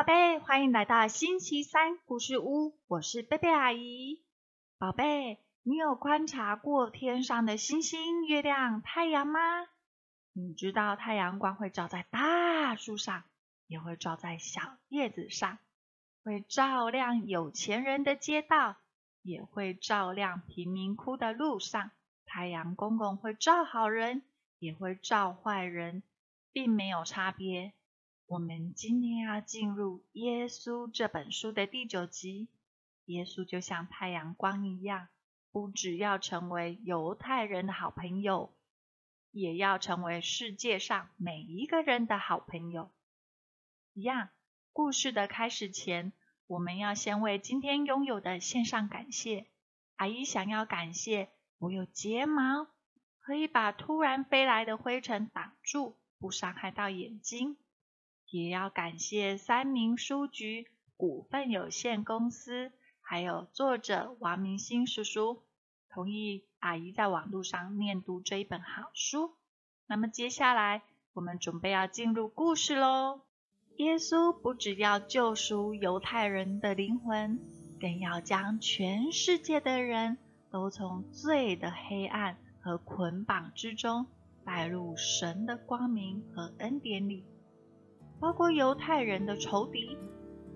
宝贝，欢迎来到星期三故事屋，我是贝贝阿姨。宝贝，你有观察过天上的星星、月亮、太阳吗？你知道太阳光会照在大树上，也会照在小叶子上，会照亮有钱人的街道，也会照亮贫民窟的路上。太阳公公会照好人，也会照坏人，并没有差别。我们今天要进入《耶稣》这本书的第九集。耶稣就像太阳光一样，不只要成为犹太人的好朋友，也要成为世界上每一个人的好朋友。一样，故事的开始前，我们要先为今天拥有的献上感谢。阿姨想要感谢我有睫毛，可以把突然飞来的灰尘挡住，不伤害到眼睛。也要感谢三明书局股份有限公司，还有作者王明星叔叔同意阿姨在网络上念读这一本好书。那么接下来我们准备要进入故事喽。耶稣不只要救赎犹太人的灵魂，更要将全世界的人都从罪的黑暗和捆绑之中带入神的光明和恩典里。包括犹太人的仇敌，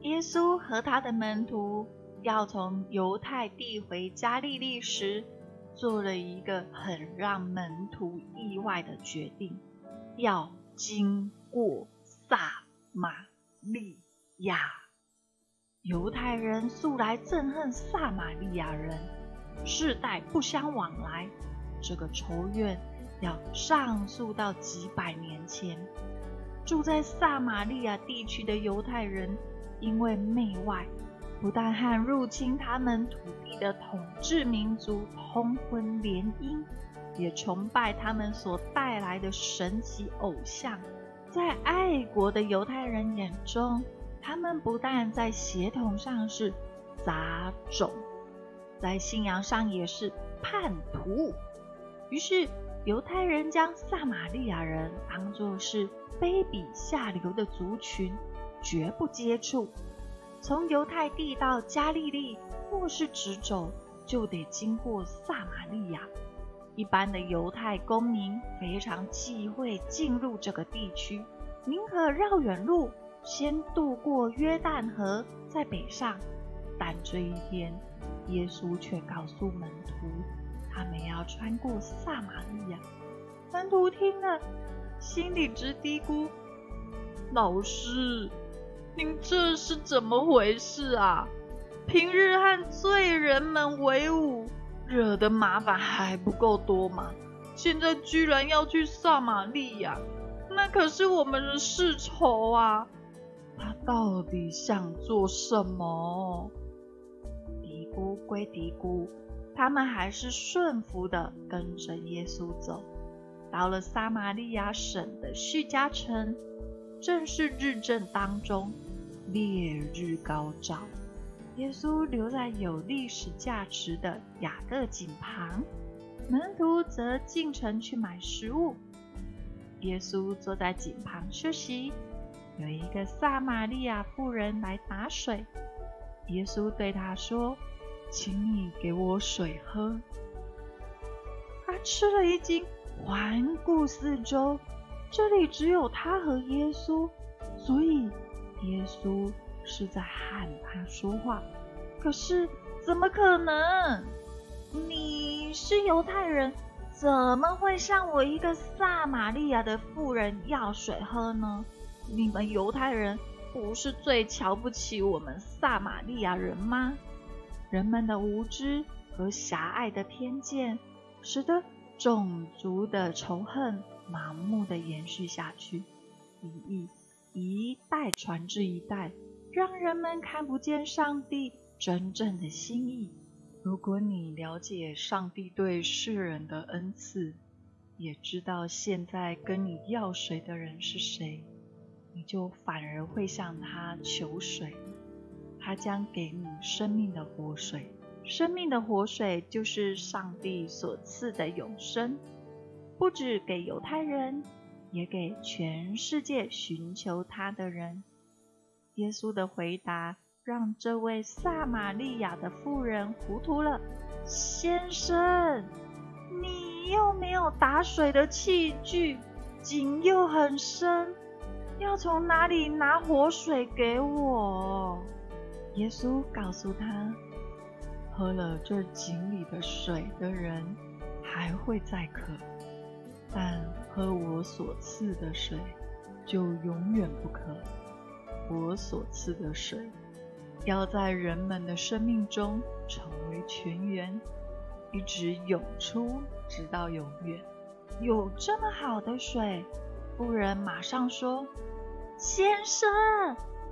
耶稣和他的门徒要从犹太地回加利利时，做了一个很让门徒意外的决定：要经过撒玛利亚。犹太人素来憎恨撒玛利亚人，世代不相往来，这个仇怨要上溯到几百年前。住在撒玛利亚地区的犹太人，因为媚外，不但和入侵他们土地的统治民族通婚联姻，也崇拜他们所带来的神奇偶像。在爱国的犹太人眼中，他们不但在血统上是杂种，在信仰上也是叛徒。于是，犹太人将撒玛利亚人当作是。卑鄙下流的族群，绝不接触。从犹太地到加利利，若是直走，就得经过撒玛利亚。一般的犹太公民非常忌讳进入这个地区，宁可绕远路，先渡过约旦河，再北上。但这一天，耶稣却告诉门徒，他们要穿过撒玛利亚。门徒听了。心里直嘀咕：“老师，您这是怎么回事啊？平日和罪人们为伍，惹的麻烦还不够多吗？现在居然要去撒玛利亚，那可是我们的世仇啊！他到底想做什么？”嘀咕归嘀咕，他们还是顺服的跟着耶稣走。到了撒玛利亚省的叙加城，正是日正当中，烈日高照。耶稣留在有历史价值的雅各井旁，门徒则进城去买食物。耶稣坐在井旁休息，有一个撒玛利亚妇人来打水。耶稣对他说：“请你给我水喝。”他吃了一惊。环顾四周，这里只有他和耶稣，所以耶稣是在喊他说话。可是怎么可能？你是犹太人，怎么会向我一个撒玛利亚的妇人要水喝呢？你们犹太人不是最瞧不起我们撒玛利亚人吗？人们的无知和狭隘的偏见，使得。种族的仇恨盲目的延续下去，一亿一代传至一代，让人们看不见上帝真正的心意。如果你了解上帝对世人的恩赐，也知道现在跟你要水的人是谁，你就反而会向他求水，他将给你生命的活水。生命的活水就是上帝所赐的永生，不止给犹太人，也给全世界寻求他的人。耶稣的回答让这位撒玛利亚的妇人糊涂了。先生，你又没有打水的器具，井又很深，要从哪里拿活水给我？耶稣告诉他：“喝了这井里的水的人还会再渴，但喝我所赐的水就永远不渴。我所赐的水要在人们的生命中成为泉源，一直涌出，直到永远。有这么好的水？”妇人马上说：“先生。”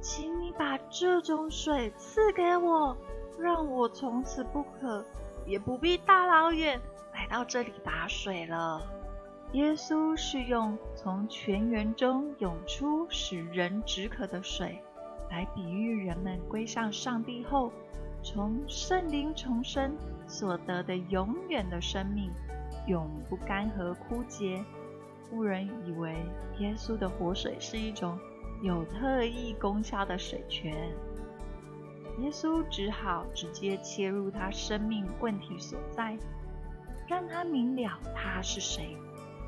请你把这种水赐给我，让我从此不渴，也不必大老远来到这里打水了。耶稣是用从泉源中涌出使人止渴的水，来比喻人们归向上帝后，从圣灵重生所得的永远的生命，永不干涸枯竭。妇人以为耶稣的活水是一种。有特异功效的水泉，耶稣只好直接切入他生命问题所在，让他明了他是谁。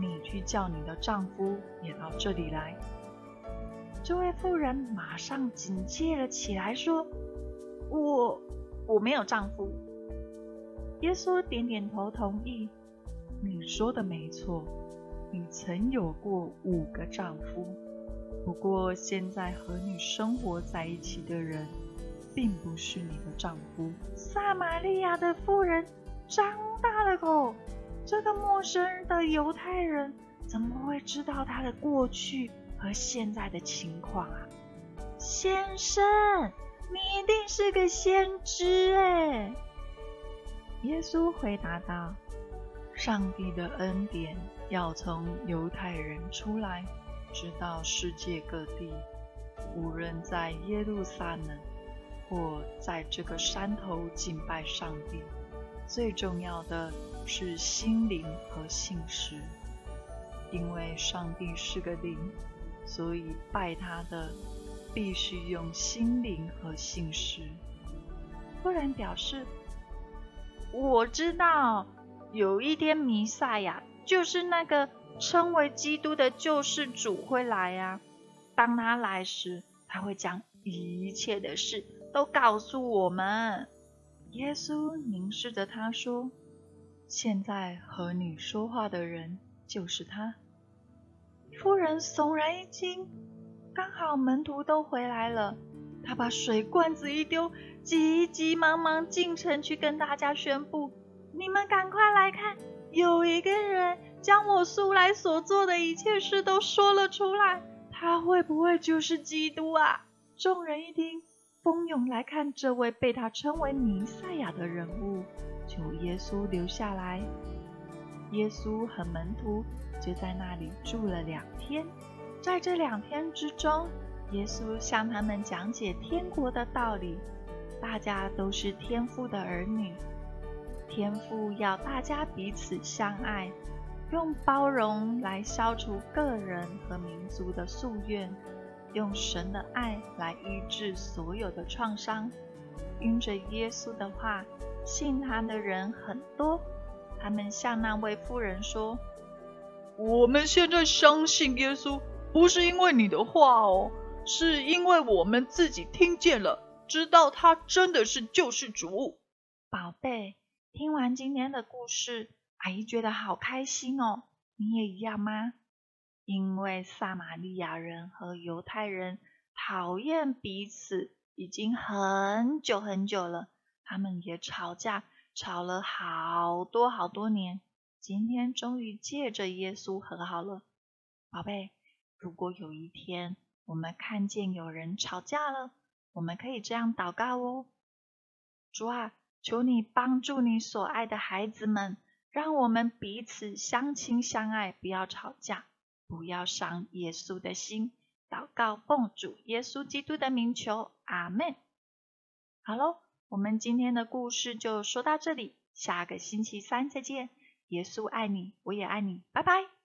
你去叫你的丈夫也到这里来。这位妇人马上警戒了起来，说：“我我没有丈夫。”耶稣点点头同意：“你说的没错，你曾有过五个丈夫。”不过，现在和你生活在一起的人，并不是你的丈夫。撒玛利亚的妇人张大了口，这个陌生的犹太人怎么会知道他的过去和现在的情况啊？先生，你一定是个先知哎！耶稣回答道：“上帝的恩典要从犹太人出来。”直到世界各地，无论在耶路撒冷或在这个山头敬拜上帝，最重要的是心灵和信实。因为上帝是个灵，所以拜他的必须用心灵和信实。不然表示：“我知道有一天弥赛亚就是那个。”称为基督的救世主会来呀！当他来时，他会将一切的事都告诉我们。耶稣凝视着他说：“现在和你说话的人就是他。”夫人悚然一惊，刚好门徒都回来了，他把水罐子一丢，急急忙忙进城去跟大家宣布：“你们赶快来看，有一个人。”将我素来所做的一切事都说了出来，他会不会就是基督啊？众人一听，蜂拥来看这位被他称为弥赛亚的人物，求耶稣留下来。耶稣和门徒就在那里住了两天，在这两天之中，耶稣向他们讲解天国的道理。大家都是天父的儿女，天父要大家彼此相爱。用包容来消除个人和民族的夙愿，用神的爱来医治所有的创伤。因着耶稣的话，信他的人很多。他们向那位妇人说：“我们现在相信耶稣，不是因为你的话哦，是因为我们自己听见了，知道他真的是救世主。”宝贝，听完今天的故事。阿姨觉得好开心哦，你也一样吗？因为撒玛利亚人和犹太人讨厌彼此已经很久很久了，他们也吵架，吵了好多好多年。今天终于借着耶稣和好了。宝贝，如果有一天我们看见有人吵架了，我们可以这样祷告哦：主啊，求你帮助你所爱的孩子们。让我们彼此相亲相爱，不要吵架，不要伤耶稣的心。祷告奉主耶稣基督的名求，阿门。好喽，我们今天的故事就说到这里，下个星期三再见。耶稣爱你，我也爱你，拜拜。